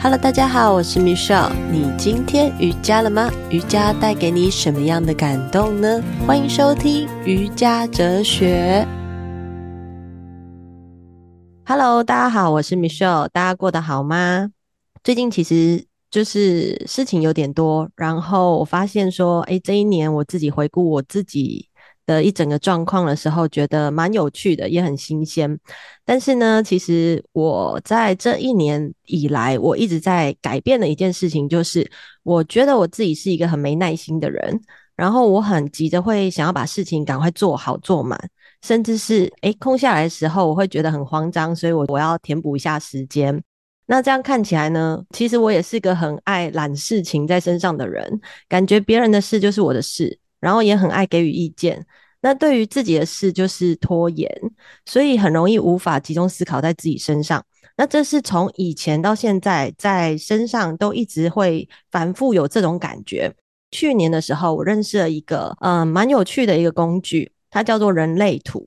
Hello，大家好，我是 Michelle。你今天瑜伽了吗？瑜伽带给你什么样的感动呢？欢迎收听瑜伽哲学。Hello，大家好，我是 Michelle。大家过得好吗？最近其实就是事情有点多，然后我发现说，诶，这一年我自己回顾我自己。的一整个状况的时候，觉得蛮有趣的，也很新鲜。但是呢，其实我在这一年以来，我一直在改变的一件事情，就是我觉得我自己是一个很没耐心的人，然后我很急着会想要把事情赶快做好做满，甚至是诶空下来的时候，我会觉得很慌张，所以我我要填补一下时间。那这样看起来呢，其实我也是个很爱揽事情在身上的人，感觉别人的事就是我的事。然后也很爱给予意见，那对于自己的事就是拖延，所以很容易无法集中思考在自己身上。那这是从以前到现在在身上都一直会反复有这种感觉。去年的时候，我认识了一个嗯蛮有趣的一个工具，它叫做人类图。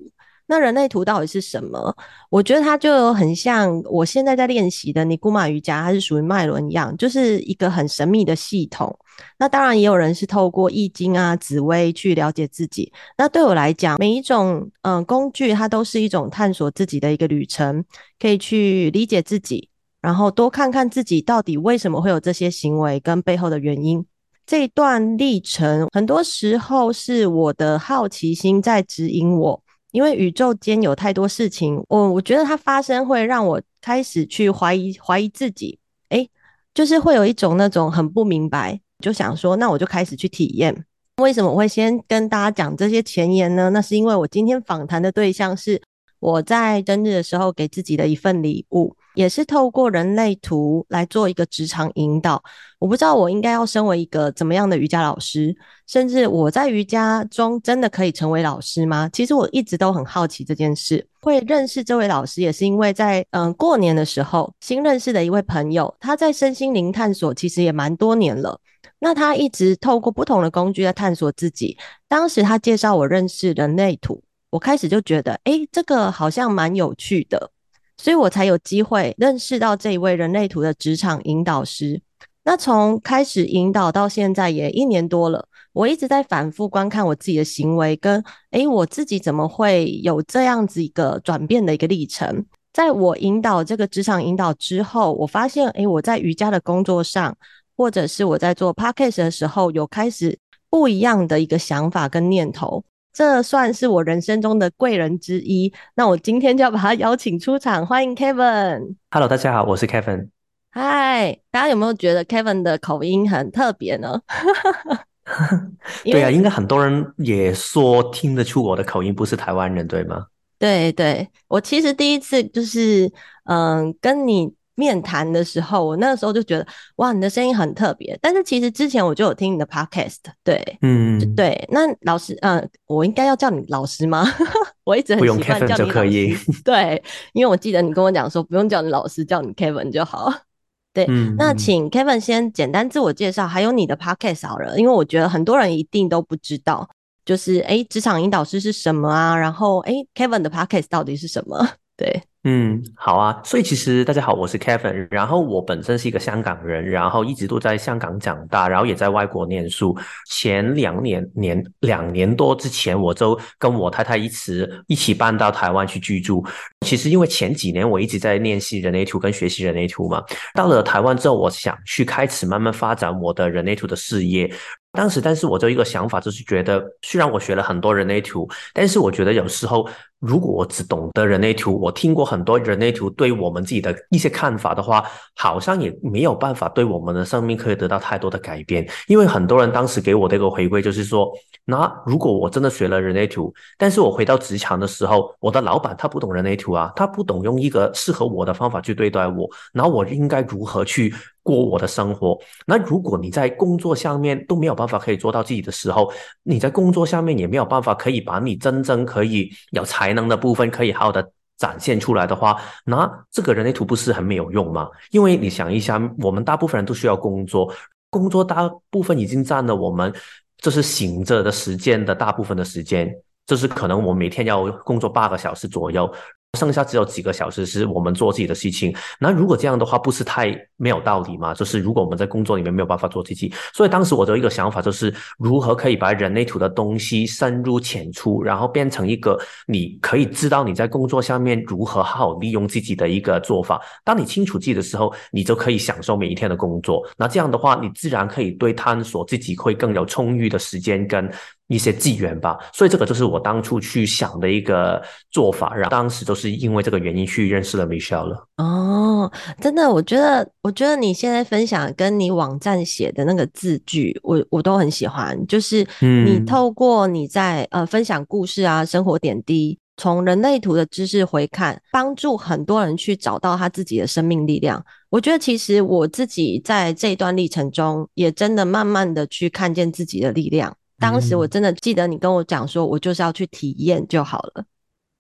那人类图到底是什么？我觉得它就很像我现在在练习的尼姑玛瑜伽，它是属于脉轮一样，就是一个很神秘的系统。那当然也有人是透过易经啊、紫微去了解自己。那对我来讲，每一种嗯、工具，它都是一种探索自己的一个旅程，可以去理解自己，然后多看看自己到底为什么会有这些行为跟背后的原因。这一段历程，很多时候是我的好奇心在指引我。因为宇宙间有太多事情，我我觉得它发生会让我开始去怀疑怀疑自己，诶，就是会有一种那种很不明白，就想说，那我就开始去体验。为什么我会先跟大家讲这些前言呢？那是因为我今天访谈的对象是我在生日的时候给自己的一份礼物。也是透过人类图来做一个职场引导。我不知道我应该要身为一个怎么样的瑜伽老师，甚至我在瑜伽中真的可以成为老师吗？其实我一直都很好奇这件事。会认识这位老师，也是因为在嗯过年的时候新认识的一位朋友，他在身心灵探索其实也蛮多年了。那他一直透过不同的工具在探索自己。当时他介绍我认识人类图，我开始就觉得，诶，这个好像蛮有趣的。所以我才有机会认识到这一位人类图的职场引导师。那从开始引导到现在也一年多了，我一直在反复观看我自己的行为，跟诶我自己怎么会有这样子一个转变的一个历程。在我引导这个职场引导之后，我发现诶我在瑜伽的工作上，或者是我在做 podcast 的时候，有开始不一样的一个想法跟念头。这算是我人生中的贵人之一。那我今天就要把他邀请出场，欢迎 Kevin。Hello，大家好，我是 Kevin。嗨，大家有没有觉得 Kevin 的口音很特别呢？对啊，应该很多人也说听得出我的口音不是台湾人，对吗？对对，我其实第一次就是嗯跟你。面谈的时候，我那个时候就觉得，哇，你的声音很特别。但是其实之前我就有听你的 podcast，对，嗯，对。那老师，嗯、呃，我应该要叫你老师吗？我一直很习惯叫你老师。对，因为我记得你跟我讲说，不用叫你老师，叫你 Kevin 就好。对，嗯、那请 Kevin 先简单自我介绍，还有你的 podcast 好了，因为我觉得很多人一定都不知道，就是哎，职场引导师是什么啊？然后哎，Kevin 的 podcast 到底是什么？对。嗯，好啊。所以其实大家好，我是 Kevin。然后我本身是一个香港人，然后一直都在香港长大，然后也在外国念书。前两年年两年多之前，我就跟我太太一起一起搬到台湾去居住。其实因为前几年我一直在练习人类图跟学习人类图嘛，到了台湾之后，我想去开始慢慢发展我的人类图的事业。当时，但是我就一个想法，就是觉得虽然我学了很多人类图，但是我觉得有时候如果我只懂得人类图，我听过很多人类图对我们自己的一些看法的话，好像也没有办法对我们的生命可以得到太多的改变。因为很多人当时给我的一个回馈就是说，那如果我真的学了人类图，但是我回到职场的时候，我的老板他不懂人类图啊，他不懂用一个适合我的方法去对待我，那我应该如何去过我的生活。那如果你在工作上面都没有办法可以做到自己的时候，你在工作上面也没有办法可以把你真正可以有才能的部分可以好好的展现出来的话，那这个人类图不是很没有用吗？因为你想一下，我们大部分人都需要工作，工作大部分已经占了我们就是醒着的时间的大部分的时间，就是可能我每天要工作八个小时左右。剩下只有几个小时是我们做自己的事情。那如果这样的话，不是太没有道理吗？就是如果我们在工作里面没有办法做自己，所以当时我的一个想法就是，如何可以把人类图的东西深入浅出，然后变成一个你可以知道你在工作下面如何好好利用自己的一个做法。当你清楚自己的时候，你就可以享受每一天的工作。那这样的话，你自然可以对探索自己会更有充裕的时间跟一些资源吧，所以这个就是我当初去想的一个做法，然后当时都是因为这个原因去认识了 Michelle 了。哦，真的，我觉得，我觉得你现在分享跟你网站写的那个字句，我我都很喜欢。就是你透过你在呃分享故事啊，生活点滴，从人类图的知识回看，帮助很多人去找到他自己的生命力量。我觉得其实我自己在这一段历程中，也真的慢慢的去看见自己的力量。当时我真的记得你跟我讲说，我就是要去体验就好了。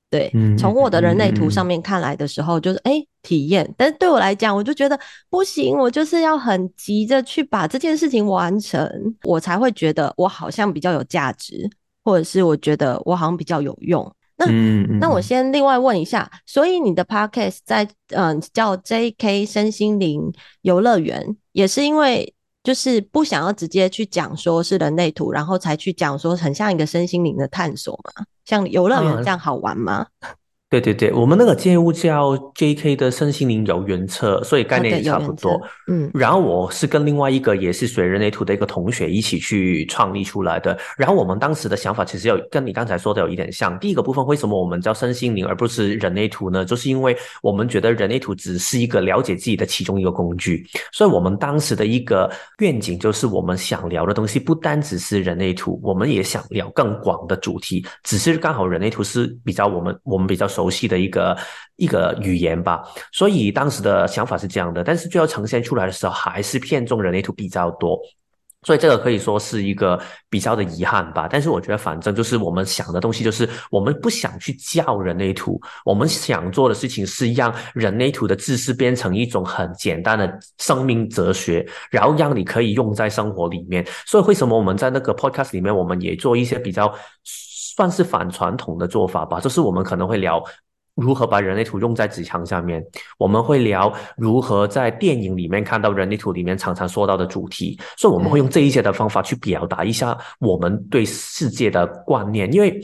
对，从我的人类图上面看来的时候，就是哎、欸、体验。但是对我来讲，我就觉得不行，我就是要很急着去把这件事情完成，我才会觉得我好像比较有价值，或者是我觉得我好像比较有用。那那我先另外问一下，所以你的 podcast 在嗯、呃、叫 JK 身心灵游乐园，也是因为。就是不想要直接去讲说是人类图，然后才去讲说很像一个身心灵的探索嘛，像游乐园这样好玩吗？嗯对对对，我们那个业务叫 JK 的身心灵游园车，所以概念也差不多。嗯，然后我是跟另外一个也是学人类图的一个同学一起去创立出来的。然后我们当时的想法其实有跟你刚才说的有一点像。第一个部分，为什么我们叫身心灵而不是人类图呢？就是因为我们觉得人类图只是一个了解自己的其中一个工具。所以我们当时的一个愿景就是，我们想聊的东西不单只是人类图，我们也想聊更广的主题。只是刚好人类图是比较我们我们比较熟。熟悉的一个一个语言吧，所以当时的想法是这样的，但是最后呈现出来的时候，还是偏重人类图比较多，所以这个可以说是一个比较的遗憾吧。但是我觉得，反正就是我们想的东西，就是我们不想去教人类图，我们想做的事情是让人类图的知识变成一种很简单的生命哲学，然后让你可以用在生活里面。所以为什么我们在那个 podcast 里面，我们也做一些比较。算是反传统的做法吧，就是我们可能会聊如何把人类图用在纸墙上面，我们会聊如何在电影里面看到人类图里面常常说到的主题，所以我们会用这一些的方法去表达一下我们对世界的观念。因为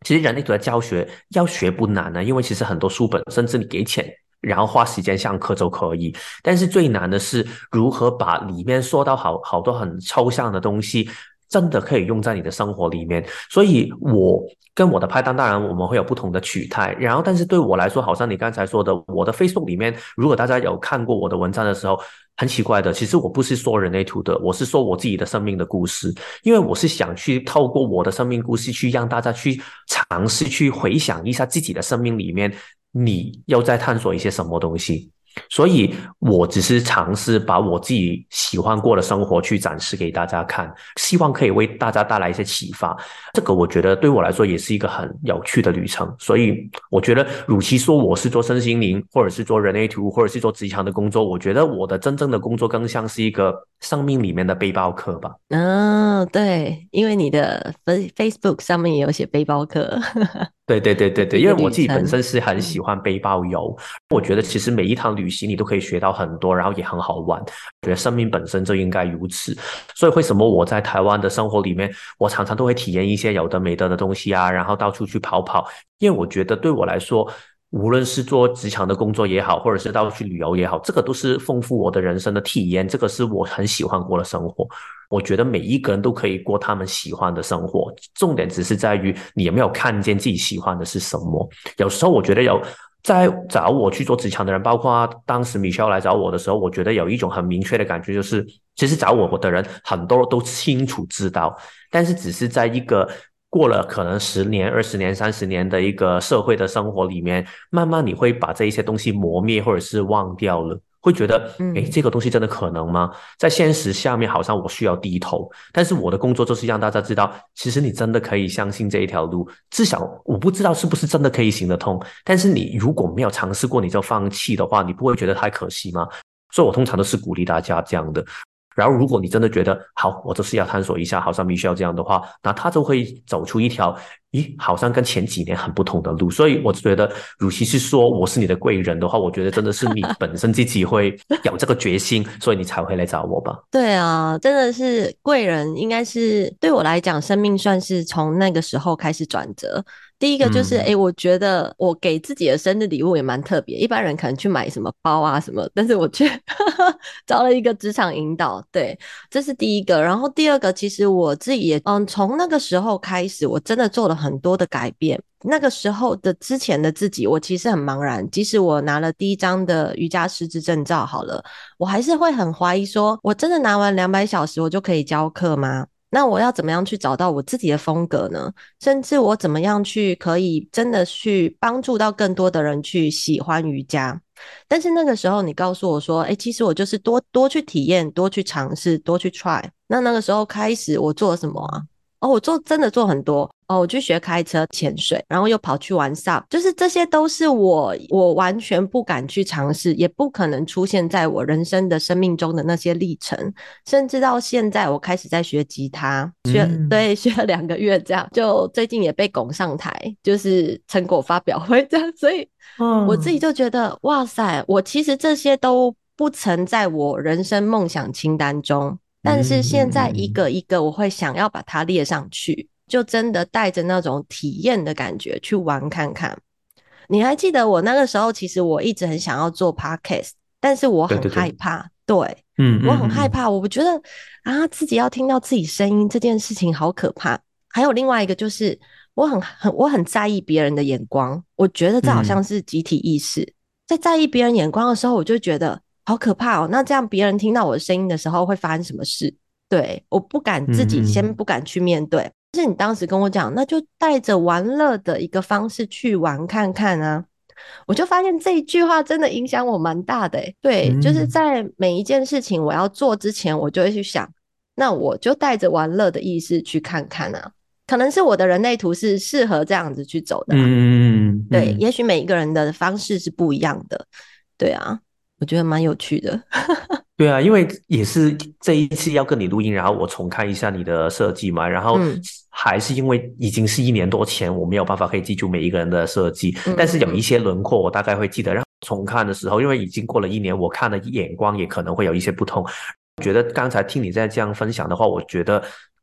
其实人类图的教学要学不难呢、因为其实很多书本甚至你给钱然后花时间上课就可以，但是最难的是如何把里面说到好好多很抽象的东西。真的可以用在你的生活里面，所以我跟我的拍档，当然我们会有不同的取态。然后，但是对我来说，好像你刚才说的，我的 Facebook 里面，如果大家有看过我的文章的时候，很奇怪的，其实我不是说人类图的，我是说我自己的生命的故事，因为我是想去透过我的生命故事，去让大家去尝试去回想一下自己的生命里面，你又在探索一些什么东西。所以，我只是尝试把我自己喜欢过的生活去展示给大家看，希望可以为大家带来一些启发。这个我觉得对我来说也是一个很有趣的旅程。所以，我觉得，与其说我是做身心灵，或者是做人类图，或者是做职场的工作，我觉得我的真正的工作更像是一个生命里面的背包客吧。嗯、哦，对，因为你的 Facebook 上面也有写背包客。对对对对对，因为我自己本身是很喜欢背包游，我觉得其实每一趟旅旅行你都可以学到很多，然后也很好玩。觉得生命本身就应该如此，所以为什么我在台湾的生活里面，我常常都会体验一些有的没的的东西啊，然后到处去跑跑，因为我觉得对我来说，无论是做职场的工作也好，或者是到处去旅游也好，这个都是丰富我的人生的体验，这个是我很喜欢过的生活。我觉得每一个人都可以过他们喜欢的生活，重点只是在于你有没有看见自己喜欢的是什么。有时候我觉得有在找我去做职场的人，包括当时米歇尔来找我的时候，我觉得有一种很明确的感觉，就是其实找我的人很多都清楚知道，但是只是在一个过了可能十年、二十年、三十年的一个社会的生活里面，慢慢你会把这一些东西磨灭或者是忘掉了。会觉得，诶，这个东西真的可能吗？在现实下面，好像我需要低头。但是我的工作就是让大家知道，其实你真的可以相信这一条路。至少我不知道是不是真的可以行得通。但是你如果没有尝试过，你就放弃的话，你不会觉得太可惜吗？所以我通常都是鼓励大家这样的。然后如果你真的觉得好，我就是要探索一下，好像 Michelle 这样的话，那他就会走出一条。咦，好像跟前几年很不同的路，所以我觉得，与其是说我是你的贵人的话，我觉得真的是你 本身自己会有这个决心，所以你才会来找我吧。对啊，真的是贵人，应该是对我来讲，生命算是从那个时候开始转折。第一个就是，哎、嗯欸，我觉得我给自己的生日礼物也蛮特别。一般人可能去买什么包啊什么，但是我却 找了一个职场引导。对，这是第一个。然后第二个，其实我自己也，嗯，从那个时候开始，我真的做了很多的改变。那个时候的之前的自己，我其实很茫然。即使我拿了第一张的瑜伽师资证照，好了，我还是会很怀疑说，说我真的拿完两百小时，我就可以教课吗？那我要怎么样去找到我自己的风格呢？甚至我怎么样去可以真的去帮助到更多的人去喜欢瑜伽？但是那个时候你告诉我说，哎，其实我就是多多去体验，多去尝试，多去 try。那那个时候开始我做什么啊？哦，我做真的做很多。哦，我去学开车、潜水，然后又跑去玩 SUP，就是这些都是我我完全不敢去尝试，也不可能出现在我人生的生命中的那些历程。甚至到现在，我开始在学吉他，学对 学了两个月，这样就最近也被拱上台，就是成果发表会这样。所以，我自己就觉得，哇塞，我其实这些都不曾在我人生梦想清单中，但是现在一个一个，我会想要把它列上去。就真的带着那种体验的感觉去玩看看。你还记得我那个时候，其实我一直很想要做 podcast，但是我很害怕。对，对，对，嗯，我很害怕。我觉得啊，自己要听到自己声音这件事情好可怕。还有另外一个就是，我很很我很在意别人的眼光。我觉得这好像是集体意识，嗯、在在意别人眼光的时候，我就觉得好可怕哦。那这样别人听到我的声音的时候会发生什么事？对，我不敢自己先不敢去面对。嗯是你当时跟我讲，那就带着玩乐的一个方式去玩看看啊！我就发现这一句话真的影响我蛮大的欸。对，嗯，就是在每一件事情我要做之前，我就会去想，那我就带着玩乐的意识去看看啊。可能是我的人类图是适合这样子去走的啊。嗯，对，也许每一个人的方式是不一样的。对啊，我觉得蛮有趣的。对啊，因为也是这一次要跟你录音，然后我重看一下你的设计嘛，然后还是因为已经是一年多前，我没有办法可以记住每一个人的设计，但是有一些轮廓我大概会记得。然后重看的时候，因为已经过了一年，我看的眼光也可能会有一些不同。觉得刚才听你在这样分享的话，我觉得。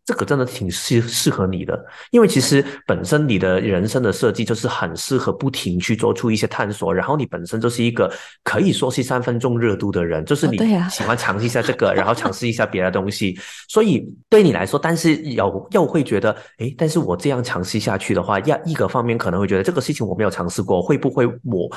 这个真的挺适适合你的，因为其实本身你的人生的设计就是很适合不停去做出一些探索，然后你本身就是一个可以说是三分钟热度的人，就是你喜欢尝试一下这个，然后尝试一下别的东西，所以对你来说，但是有又会觉得，诶，但是我这样尝试下去的话，要一个方面可能会觉得这个事情我没有尝试过，会不会我？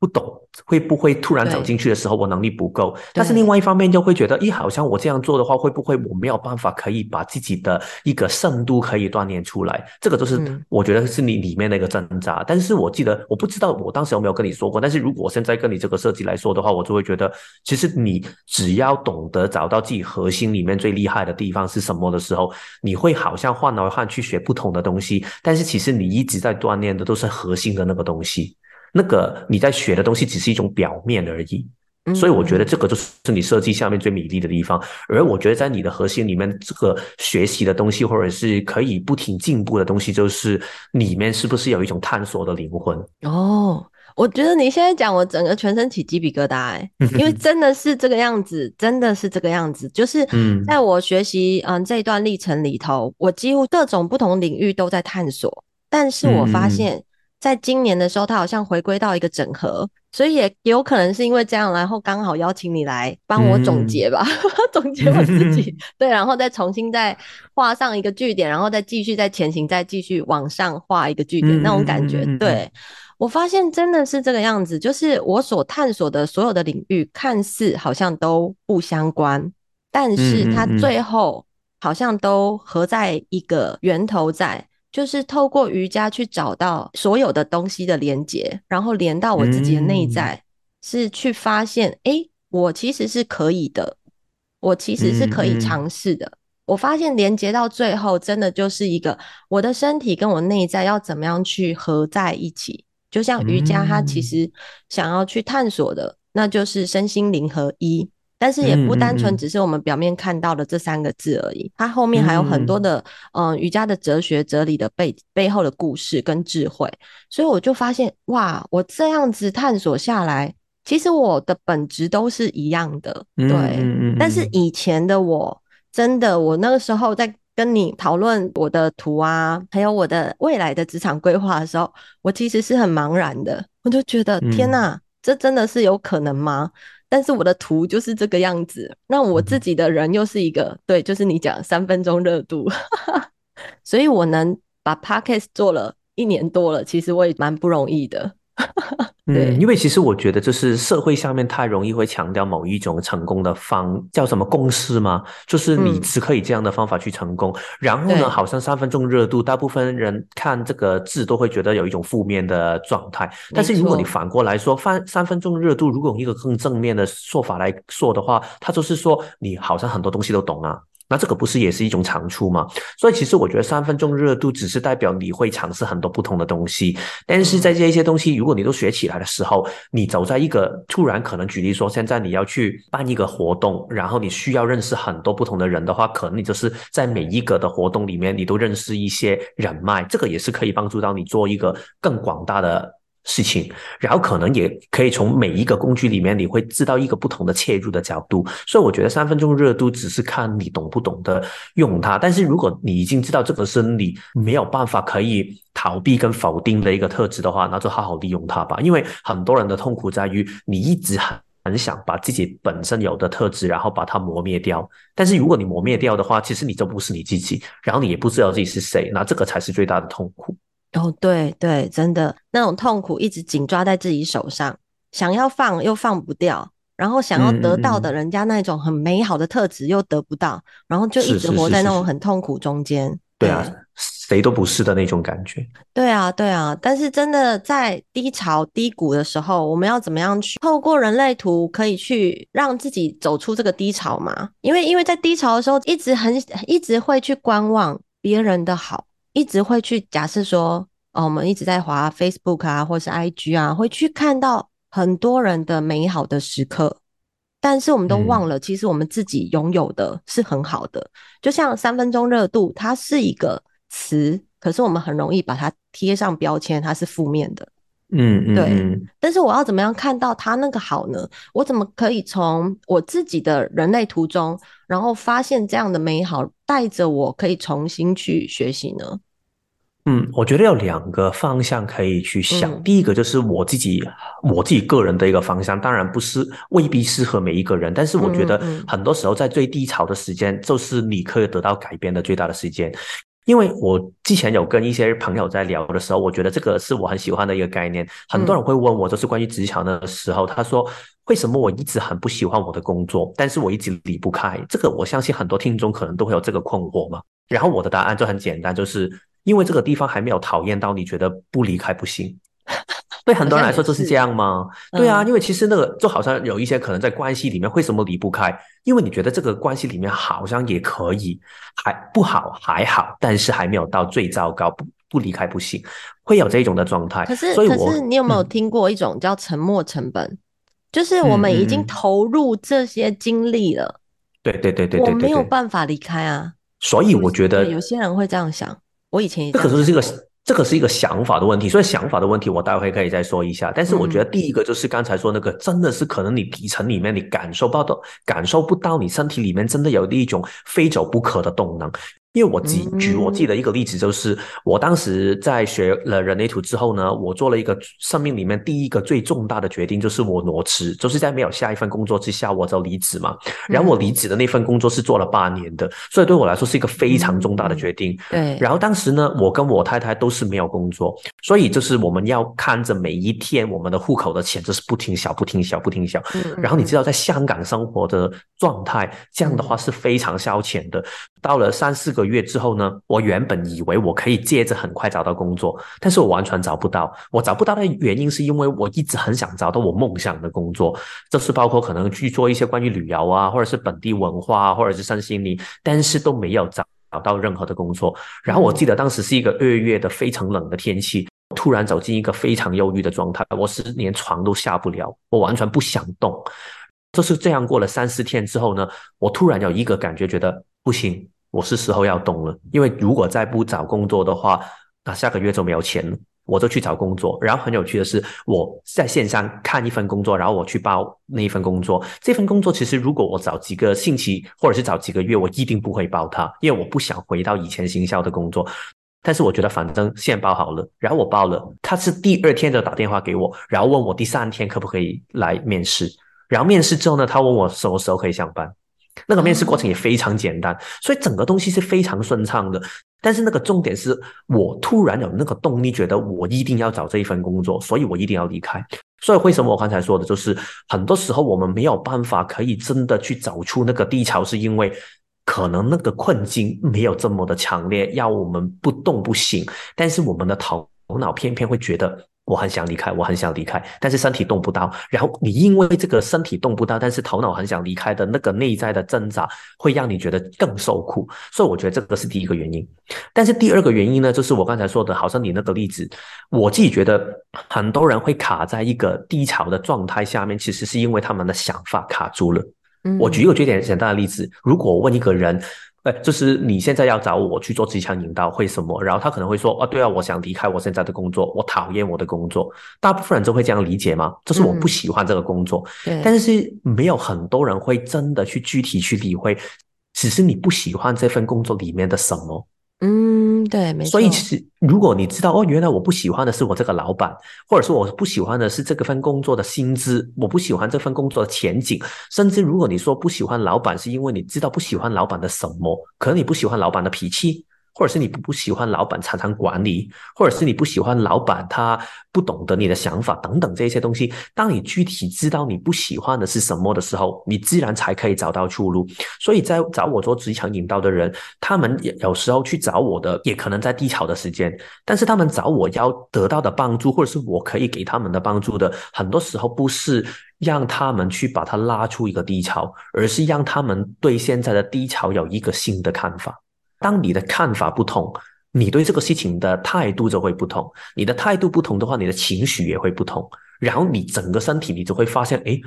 不懂会不会突然走进去的时候，我能力不够。但是另外一方面又会觉得，咦，好像我这样做的话，会不会我没有办法可以把自己的一个深度可以锻炼出来？这个就是我觉得是你里面的一个挣扎。嗯。但是我记得，我不知道我当时有没有跟你说过。但是如果我现在跟你这个设计来说的话，我就会觉得，其实你只要懂得找到自己核心里面最厉害的地方是什么的时候，你会好像换来换去学不同的东西，但是其实你一直在锻炼的都是核心的那个东西。那个你在学的东西只是一种表面而已，所以我觉得这个就是你设计下面最美丽的地方。而我觉得在你的核心里面，这个学习的东西或者是可以不停进步的东西，就是里面是不是有一种探索的灵魂？哦，我觉得你现在讲，我整个全身起鸡皮疙瘩哎，因为真的是这个样子，真的是这个样子。就是在我学习嗯这一段历程里头，我几乎各种不同领域都在探索，但是我发现。在今年的时候，它好像回归到一个整合，所以也有可能是因为这样，然后刚好邀请你来帮我总结吧，嗯、总结我自己，对，然后再重新再画上一个句点，然后再继续再前行，再继续往上画一个句点，那种感觉。对，我发现真的是这个样子，就是我所探索的所有的领域，看似好像都不相关，但是它最后好像都合在一个源头在。就是透过瑜伽去找到所有的东西的连接，然后连到我自己的内在，嗯、是去发现，哎、欸，我其实是可以的，我其实是可以尝试的。我发现连接到最后，真的就是一个我的身体跟我内在要怎么样去合在一起。就像瑜伽，它其实想要去探索的，那就是身心灵合一。但是也不单纯只是我们表面看到的这三个字而已，它后面还有很多的嗯、呃、瑜伽的哲学哲理的背背后的故事跟智慧，所以我就发现哇，我这样子探索下来，其实我的本质都是一样的，对，但是以前的我真的，我那个时候在。跟你讨论我的图啊，还有我的未来的职场规划的时候，我其实是很茫然的。我就觉得天哪，这真的是有可能吗？但是我的图就是这个样子，那我自己的人又是一个对，就是你讲三分钟热度，所以我能把 Podcast 做了一年多了，其实我也蛮不容易的。嗯，因为其实我觉得，就是社会上面太容易会强调某一种成功的方，叫什么公式吗？就是你只可以这样的方法去成功。嗯、然后呢，好像三分钟热度，大部分人看这个字都会觉得有一种负面的状态。但是如果你反过来说，三三分钟热度，如果用一个更正面的说法来说的话，它就是说你好像很多东西都懂啊。那这个不是也是一种长处吗？所以其实我觉得三分钟热度只是代表你会尝试很多不同的东西，但是在这一些东西如果你都学起来的时候，你走在一个突然可能举例说，现在你要去办一个活动，然后你需要认识很多不同的人的话，可能你就是在每一个的活动里面，你都认识一些人脉，这个也是可以帮助到你做一个更广大的。事情，然后可能也可以从每一个工具里面，你会知道一个不同的切入的角度。所以我觉得三分钟热度只是看你懂不懂得用它。但是如果你已经知道这个是你没有办法可以逃避跟否定的一个特质的话，那就好好利用它吧。因为很多人的痛苦在于你一直很很想把自己本身有的特质，然后把它磨灭掉。但是如果你磨灭掉的话，其实你就不是你自己，然后你也不知道自己是谁，那这个才是最大的痛苦。哦，对对，真的那种痛苦一直紧抓在自己手上，想要放又放不掉，然后想要得到的人家那种很美好的特质又得不到，嗯嗯，然后就一直活在那种很痛苦中间。对啊，谁都不是的那种感觉。对啊，对啊，但是真的在低潮低谷的时候，我们要怎么样去透过人类图可以去让自己走出这个低潮嘛？因为因为在低潮的时候，一直很一直会去观望别人的好。一直会去假设说，哦，我们一直在滑 Facebook 啊，或是 IG 啊，会去看到很多人的美好的时刻，但是我们都忘了，其实我们自己拥有的是很好的。嗯、就像三分钟热度，它是一个词，可是我们很容易把它贴上标签，它是负面的。嗯嗯，对。但是我要怎么样看到他那个好呢？我怎么可以从我自己的人类途中，然后发现这样的美好？带着我可以重新去学习呢？嗯，我觉得有两个方向可以去想。嗯、第一个就是我自己，我自己个人的一个方向，当然不是未必适合每一个人，但是我觉得很多时候在最低潮的时间，就是你可以得到改变的最大的时间。因为我之前有跟一些朋友在聊的时候，我觉得这个是我很喜欢的一个概念。很多人会问我，就是关于职场的时候，他说。为什么我一直很不喜欢我的工作，但是我一直离不开这个？我相信很多听众可能都会有这个困惑嘛。然后我的答案就很简单，就是因为这个地方还没有讨厌到你觉得不离开不行。对很多人来说就是这样吗？对啊，因为其实那个就好像有一些可能在关系里面，为什么离不开？因为你觉得这个关系里面好像也可以，还不好还好，但是还没有到最糟糕，不不离开不行，会有这种的状态。可是，所以可是你有没有听过一种叫沉没成本？就是我们已经投入这些精力了，对对对对对，我没有办法离开啊。所以我觉得有些人会这样想，我以前也这可是这个这个是一个想法的问题，所以想法的问题我待会可以再说一下。但是我觉得第一个就是刚才说那个，真的是可能你底层里面你感受不到，感受不到你身体里面真的有一种非走不可的动能。因为我举举我自己的一个例子，就是我当时在学了人类图之后呢，我做了一个生命里面第一个最重大的决定，就是我挪职，就是在没有下一份工作之下，我就离职嘛。然后我离职的那份工作是做了八年的，所以对我来说是一个非常重大的决定。对。然后当时呢，我跟我太太都是没有工作，所以就是我们要看着每一天我们的户口的钱就是不停小、不停小、不停小。然后你知道，在香港生活的状态，这样的话是非常消遣的。到了三四个。月之后呢，我原本以为我可以接着很快找到工作，但是我完全找不到。我找不到的原因是因为我一直很想找到我梦想的工作，这是包括可能去做一些关于旅游啊，或者是本地文化啊，或者是身心灵，但是都没有找找到任何的工作。然后我记得当时是一个二月的非常冷的天气，突然走进一个非常忧郁的状态，我是连床都下不了，我完全不想动。就是这样过了三四天之后呢，我突然有一个感觉，觉得不行，我是时候要动了。因为如果再不找工作的话，那下个月就没有钱了。我就去找工作。然后很有趣的是，我在线上看一份工作，然后我去报那一份工作。这份工作其实如果我找几个星期，或者是找几个月，我一定不会报它，因为我不想回到以前行销的工作。但是我觉得反正现报好了，然后我报了。他是第二天就打电话给我，然后问我第三天可不可以来面试。然后面试之后呢，他问我什么时候可以上班。那个面试过程也非常简单，所以整个东西是非常顺畅的。但是那个重点是我突然有那个动力，觉得我一定要找这一份工作，所以我一定要离开。所以为什么我刚才说的，就是很多时候我们没有办法可以真的去找出那个低潮，是因为可能那个困境没有这么的强烈，要我们不动不行。但是我们的头脑偏偏会觉得。我很想离开，我很想离开，但是身体动不到。然后你因为这个身体动不到，但是头脑很想离开的那个内在的挣扎，会让你觉得更受苦。所以我觉得这个是第一个原因。但是第二个原因呢，就是我刚才说的，好像你那个例子，我自己觉得很多人会卡在一个低潮的状态下面，其实是因为他们的想法卡住了。嗯，我举一个最简单的例子，如果我问一个人。哎，就是你现在要找我去做职场引导，会什么？然后他可能会说：“啊，对啊，我想离开我现在的工作，我讨厌我的工作。”大部分人都会这样理解吗？就是我不喜欢这个工作。嗯，但是没有很多人会真的去具体去理会，只是你不喜欢这份工作里面的什么。嗯，对，没错。所以其实，如果你知道哦，原来我不喜欢的是我这个老板，或者说我不喜欢的是这个份工作的薪资，我不喜欢这份工作的前景，甚至如果你说不喜欢老板，是因为你知道不喜欢老板的什么，可能你不喜欢老板的脾气。或者是你不喜欢老板常常管理，或者是你不喜欢老板他不懂得你的想法等等这些东西。当你具体知道你不喜欢的是什么的时候，你自然才可以找到出路。所以在找我做职场引导的人，他们也有时候去找我的，也可能在低潮的时间，但是他们找我要得到的帮助，或者是我可以给他们的帮助的，很多时候不是让他们去把他拉出一个低潮，而是让他们对现在的低潮有一个新的看法。当你的看法不同，你对这个事情的态度就会不同。你的态度不同的话，你的情绪也会不同。然后你整个身体，你就会发现，哎，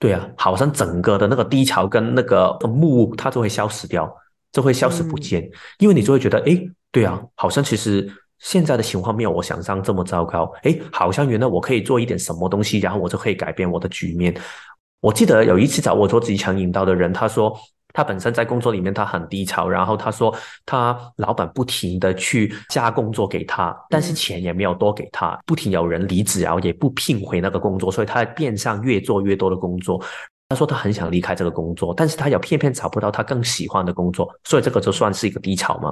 对啊，好像整个的那个低潮跟那个木，它就会消失掉，就会消失不见。嗯。因为你就会觉得，哎，对啊，好像其实现在的情况没有我想象这么糟糕。诶，好像原来我可以做一点什么东西，然后我就可以改变我的局面。我记得有一次找我做职场引导的人，他说。他本身在工作里面他很低潮，然后他说他老板不停的去加工作给他，但是钱也没有多给他，不停有人离职，然后也不聘回那个工作，所以他变相越做越多的工作。他说他很想离开这个工作，但是他又偏偏找不到他更喜欢的工作，所以这个就算是一个低潮嘛。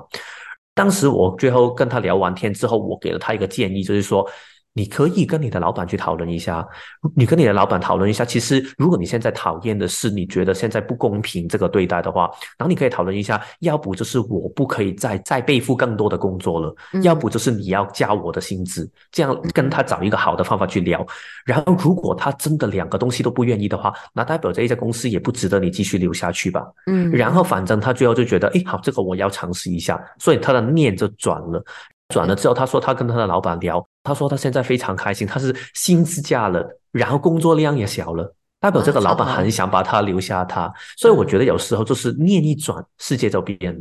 当时我最后跟他聊完天之后，我给了他一个建议，就是说。你可以跟你的老板去讨论一下，你跟你的老板讨论一下。其实，如果你现在讨厌的是你觉得现在不公平这个对待的话，然后你可以讨论一下，要不就是我不可以再再背负更多的工作了，嗯，要不就是你要加我的薪资，这样跟他找一个好的方法去聊。然后，如果他真的两个东西都不愿意的话，那代表这一家公司也不值得你继续留下去吧。嗯，然后反正他最后就觉得，哎，好，这个我要尝试一下，所以他的念就转了。转了之后，他说他跟他的老板聊，他说他现在非常开心，他是薪资加了，然后工作量也小了，代表这个老板很想把他留下他，所以我觉得有时候就是念一转，世界就变了。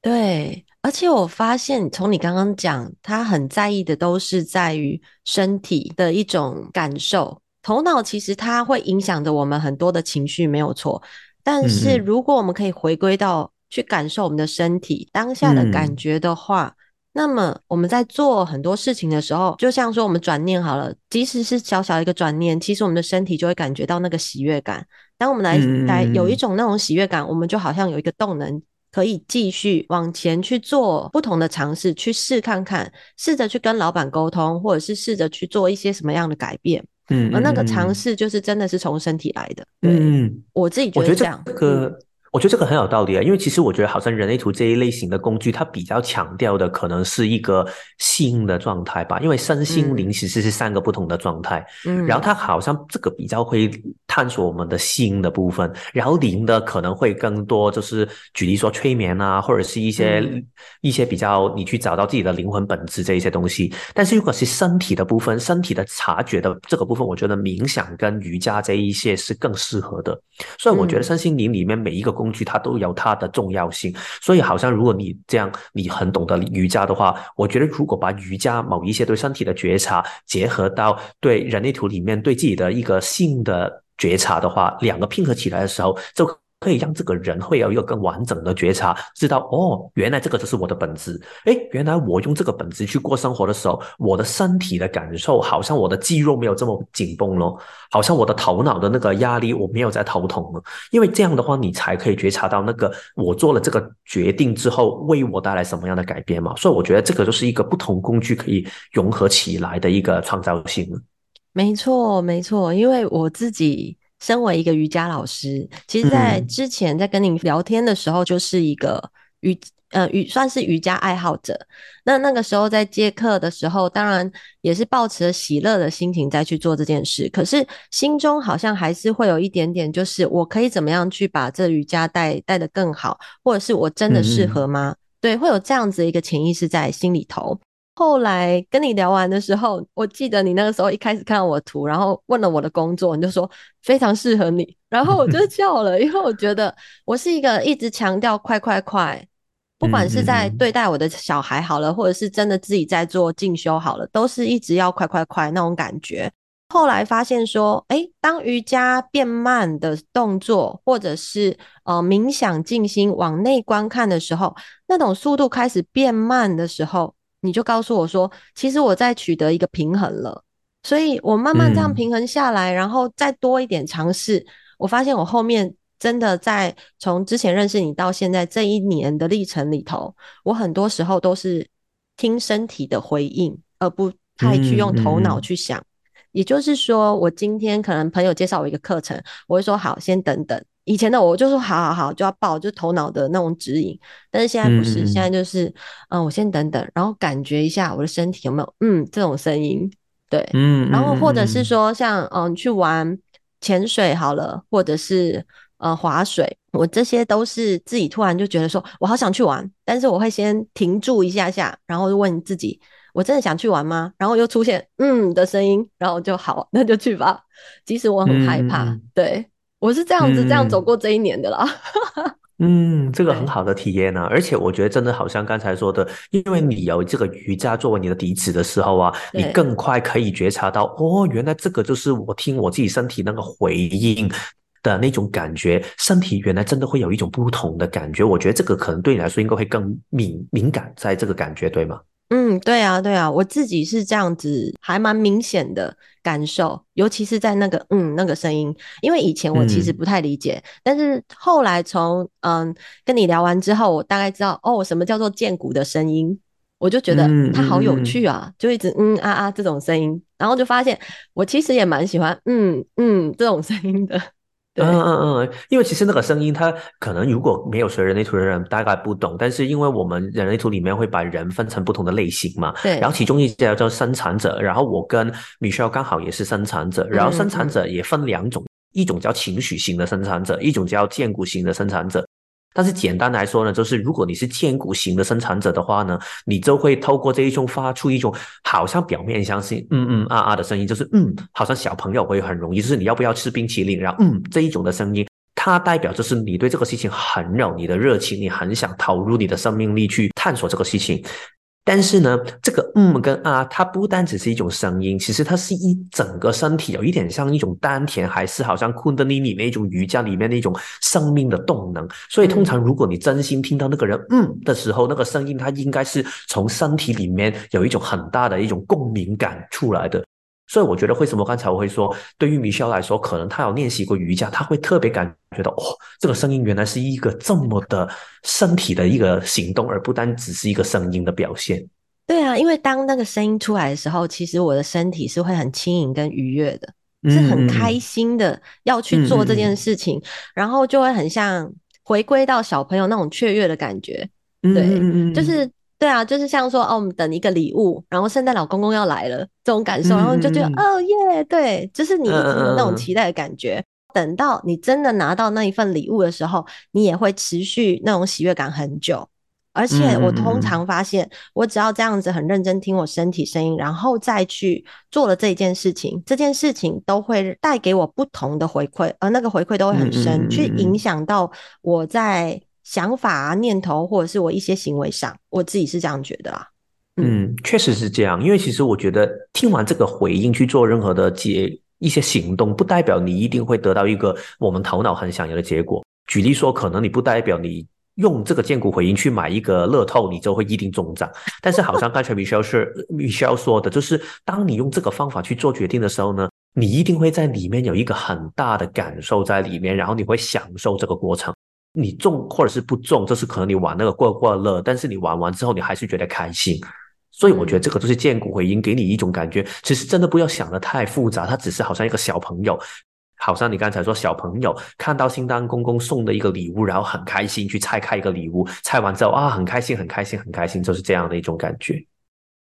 对，而且我发现从你刚刚讲，他很在意的都是在于身体的一种感受，头脑其实它会影响着我们很多的情绪，没有错。但是如果我们可以回归到去感受我们的身体当下的感觉的话，嗯那么我们在做很多事情的时候，就像说我们转念好了，即使是小小一个转念，其实我们的身体就会感觉到那个喜悦感。当我们来来有一种那种喜悦感，我们就好像有一个动能，可以继续往前去做不同的尝试，去试看看，试着去跟老板沟通，或者是试着去做一些什么样的改变。嗯，而那个尝试就是真的是从身体来的。嗯，我自己觉得这样。这个我觉得这个很有道理啊，因为其实我觉得好像人类图这一类型的工具，它比较强调的可能是一个心的状态吧，因为身心灵其实是三个不同的状态，嗯，然后它好像这个比较会探索我们的心的部分，然后灵的可能会更多，就是举例说催眠啊，或者是一些、嗯、一些比较你去找到自己的灵魂本质这一些东西。但是如果是身体的部分，身体的察觉的这个部分，我觉得冥想跟瑜伽这一些是更适合的。所以我觉得身心灵里面每一个。工具它都有它的重要性，所以好像如果你这样，你很懂得瑜伽的话，我觉得如果把瑜伽某一些对身体的觉察结合到对人类图里面对自己的一个性的觉察的话，两个拼合起来的时候，就。可以让这个人会有一个更完整的觉察，知道哦，原来这个就是我的本质。诶，原来我用这个本质去过生活的时候，我的身体的感受好像我的肌肉没有这么紧绷了，好像我的头脑的那个压力我没有在头痛了。因为这样的话，你才可以觉察到那个我做了这个决定之后为我带来什么样的改变嘛。所以我觉得这个就是一个不同工具可以融合起来的一个创造性。没错，没错，因为我自己。身为一个瑜伽老师，其实，在之前在跟你聊天的时候，就是一个瑜呃瑜算是瑜伽爱好者。那那个时候在接课的时候，当然也是抱持了喜乐的心情再去做这件事。可是心中好像还是会有一点点，就是我可以怎么样去把这瑜伽带带得更好，或者是我真的适合吗？对，会有这样子一个潜意识在心里头。后来跟你聊完的时候，我记得你那个时候一开始看到我的图，然后问了我的工作，你就说非常适合你，然后我就 笑了，因为我觉得我是一个一直强调快快快，不管是在对待我的小孩好了，或者是真的自己在做进修好了，都是一直要快快快那种感觉。后来发现说，诶，当瑜伽变慢的动作，或者是呃冥想静心往内观看的时候，那种速度开始变慢的时候。你就告诉我说，其实我在取得一个平衡了，所以我慢慢这样平衡下来，嗯、然后再多一点尝试，我发现我后面真的在从之前认识你到现在这一年的历程里头，我很多时候都是听身体的回应，而不太去用头脑去想。嗯嗯、也就是说，我今天可能朋友介绍我一个课程，我会说好，先等等。以前的我就说好好好，就要报，就头脑的那种指引。但是现在不是，嗯、现在就是，嗯，我先等等，然后感觉一下我的身体有没有，嗯，这种声音，对，嗯，然后或者是说像，嗯，去玩潜水好了，或者是呃划水，我这些都是自己突然就觉得说我好想去玩，但是我会先停住一下下，然后就问自己，我真的想去玩吗？然后又出现嗯的声音，然后就好，那就去吧，即使我很害怕，嗯、对。我是这样子，这样走过这一年的啦。嗯，这个很好的体验呢、啊，而且我觉得真的好像刚才说的，因为你有这个瑜伽作为你的底子的时候啊，你更快可以觉察到，哦，原来这个就是我听我自己身体那个回应的那种感觉，身体原来真的会有一种不同的感觉。我觉得这个可能对你来说应该会更敏敏感，在这个感觉，对吗？嗯，对啊，对啊，我自己是这样子，还蛮明显的感受，尤其是在那个嗯那个声音，因为以前我其实不太理解，嗯、但是后来从嗯跟你聊完之后，我大概知道哦，什么叫做剑骨的声音，我就觉得它好有趣。啊，嗯、就一直嗯啊啊这种声音，然后就发现我其实也蛮喜欢嗯嗯这种声音的。嗯嗯嗯，因为其实那个声音，它可能如果没有学人类图的人大概不懂，但是因为我们人类图里面会把人分成不同的类型嘛，对，然后其中一叫做生产者，然后我跟 Michelle 刚好也是生产者，然后生产者也分两种，一种叫情绪型的生产者，一种叫建骨型的生产者。但是简单来说呢，就是如果你是健骨型的生产者的话呢，你就会透过这一种发出一种好像表面相信嗯嗯啊啊的声音，就是嗯，好像小朋友会很容易，就是你要不要吃冰淇淋，然后嗯这一种的声音，它代表就是你对这个事情很有你的热情，你很想投入你的生命力去探索这个事情。但是呢，这个嗯跟啊，它不单只是一种声音，其实它是一整个身体，有一点像一种丹田，还是好像昆德尼尼那种瑜伽里面那种生命的动能。所以通常如果你真心听到那个人嗯的时候，那个声音它应该是从身体里面有一种很大的一种共鸣感出来的。所以我觉得，为什么刚才我会说，对于 Michelle 来说，可能他有练习过瑜伽，他会特别感觉到，哦，这个声音原来是一个这么的身体的一个行动，而不单只是一个声音的表现。对啊，因为当那个声音出来的时候，其实我的身体是会很轻盈跟愉悦的，是很开心的要去做这件事情，嗯、然后就会很像回归到小朋友那种雀跃的感觉。对，就是对啊，就是像说哦，我们等一个礼物，然后圣诞老公公要来了这种感受，然后你就觉得、嗯、哦耶，对，就是你一直有那种期待的感觉。等到你真的拿到那一份礼物的时候，你也会持续那种喜悦感很久。而且我通常发现，我只要这样子很认真听我身体声音，然后再去做了这件事情，这件事情都会带给我不同的回馈，而那个回馈都会很深，去影响到我在想法啊、念头或者是我一些行为上，我自己是这样觉得啦。嗯，确实是这样，因为其实我觉得听完这个回应去做任何的结一些行动，不代表你一定会得到一个我们头脑很想要的结果。举例说，可能你不代表你。用这个荐股回应去买一个乐透，你就会一定中奖。但是好像刚才 Michelle 是 Michelle 说的，就是当你用这个方法去做决定的时候呢，你一定会在里面有一个很大的感受在里面，然后你会享受这个过程。你中或者是不中，就是可能你玩那个过过乐，但是你玩完之后你还是觉得开心。所以我觉得这个就是荐骨回音给你一种感觉，其实真的不要想的太复杂，它只是好像一个小朋友。好像你刚才说，小朋友看到圣诞公公送的一个礼物，然后很开心去拆开一个礼物，拆完之后啊，很开心，很开心，很开心，就是这样的一种感觉。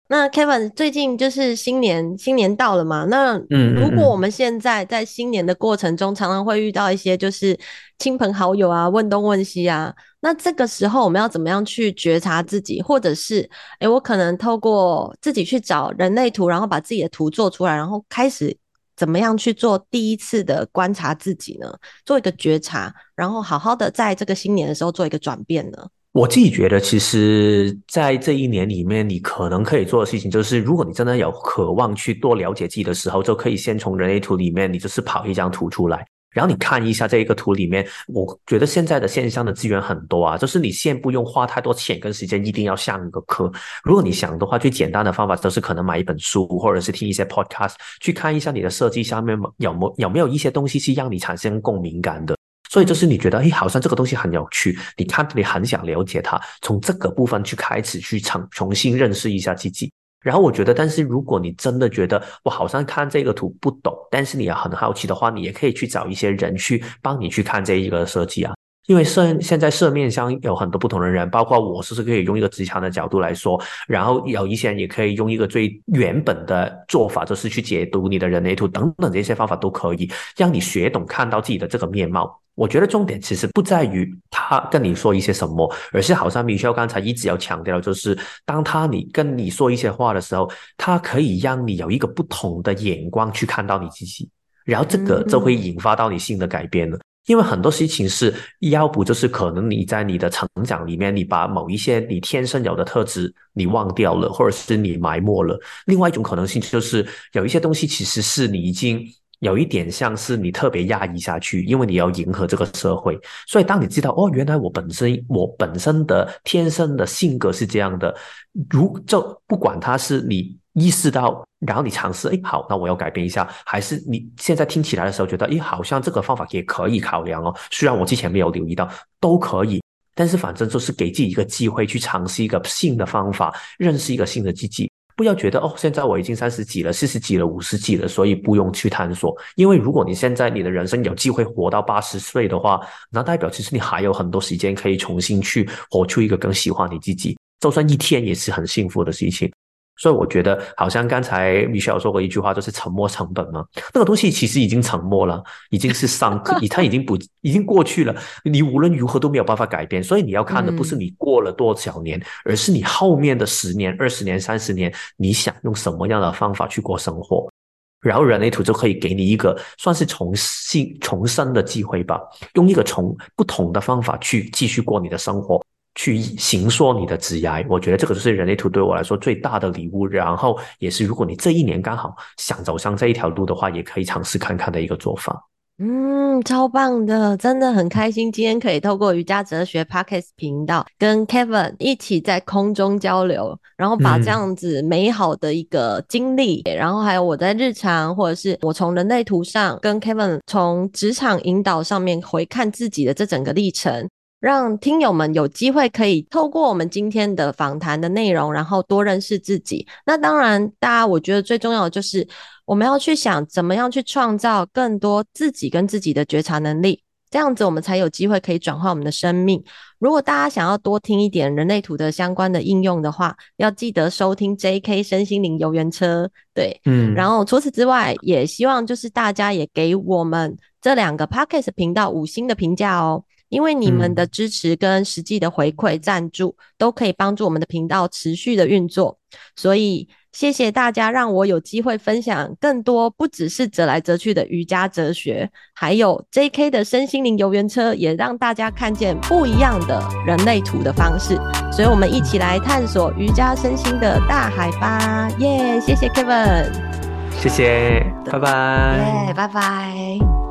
那 Kevin 最近就是新年，新年到了嘛？那嗯，如果我们现在在新年的过程中，常常会遇到一些就是亲朋好友啊，问东问西啊，那这个时候我们要怎么样去觉察自己，或者是诶、欸，我可能透过自己去找人类图，然后把自己的图做出来，然后开始。怎么样去做第一次的观察自己呢？做一个觉察，然后好好的在这个新年的时候做一个转变呢？我自己觉得，其实，在这一年里面，你可能可以做的事情，就是如果你真的有渴望去多了解自己的时候，就可以先从人类图里面，你就是跑一张图出来。然后你看一下这一个图里面，我觉得现在的线上的资源很多啊，就是你先不用花太多钱跟时间，一定要上一个课。如果你想的话，最简单的方法就是可能买一本书，或者是听一些 podcast，去看一下你的设计下面有没有有没有一些东西是让你产生共鸣感的。所以就是你觉得，哎，好像这个东西很有趣，你看你很想了解它，从这个部分去开始去重重新认识一下自己。然后我觉得，但是如果你真的觉得我好像看这个图不懂，但是你也很好奇的话，你也可以去找一些人去帮你去看这一个设计啊。因为社现在社面上有很多不同的人，包括我，是不是可以用一个职场的角度来说，然后有一些人也可以用一个最原本的做法，就是去解读你的人类图等等这些方法都可以让你学懂看到自己的这个面貌。我觉得重点其实不在于他跟你说一些什么，而是好像 Michelle 刚才一直要强调，就是当他你跟你说一些话的时候，他可以让你有一个不同的眼光去看到你自己，然后这个就会引发到你新的改变了。因为很多事情是要不就是可能你在你的成长里面，你把某一些你天生有的特质你忘掉了，或者是你埋没了；另外一种可能性就是有一些东西其实是你已经。有一点像是你特别压抑下去，因为你要迎合这个社会，所以当你知道哦，原来我本身我本身的天生的性格是这样的，如就不管他是你意识到，然后你尝试，哎，好，那我要改变一下，还是你现在听起来的时候觉得，哎，好像这个方法也可以考量哦，虽然我之前没有留意到，都可以，但是反正就是给自己一个机会去尝试一个新的方法，认识一个新的自己。不要觉得哦，现在我已经三十几了、四十几了、五十几了，所以不用去探索。因为如果你现在你的人生有机会活到八十岁的话，那代表其实你还有很多时间可以重新去活出一个更喜欢你自己，就算一天也是很幸福的事情。所以我觉得，好像刚才 Michelle 说过一句话，就是沉没成本嘛。那个东西其实已经沉没了，已经是上 课，它已经不，已经过去了。你无论如何都没有办法改变。所以你要看的不是你过了多少年，而是你后面的十年、二十年、三十年，你想用什么样的方法去过生活。然后人类图就可以给你一个算是重新重生的机会吧，用一个从不同的方法去继续过你的生活。去行说你的职业，我觉得这个就是人类图对我来说最大的礼物。然后也是，如果你这一年刚好想走上这一条路的话，也可以尝试看看的一个做法。嗯，超棒的，真的很开心，今天可以透过瑜伽哲学 Podcast 频道跟 Kevin 一起在空中交流，然后把这样子美好的一个经历，嗯、然后还有我在日常或者是我从人类图上跟 Kevin 从职场引导上面回看自己的这整个历程。让听友们有机会可以透过我们今天的访谈的内容，然后多认识自己。那当然，大家我觉得最重要的就是我们要去想怎么样去创造更多自己跟自己的觉察能力。这样子我们才有机会可以转化我们的生命。如果大家想要多听一点人类图的相关的应用的话，要记得收听 J.K. 身心灵游园车。对，嗯，然后除此之外，也希望就是大家也给我们这两个 Podcast 频道五星的评价哦。因为你们的支持跟实际的回馈赞助，都可以帮助我们的频道持续的运作，所以谢谢大家让我有机会分享更多，不只是折来折去的瑜伽哲学，还有 JK 的身心灵游园车，也让大家看见不一样的人类图的方式，所以我们一起来探索瑜伽身心的大海吧！耶，谢谢 Kevin，谢谢，拜拜，耶，拜拜。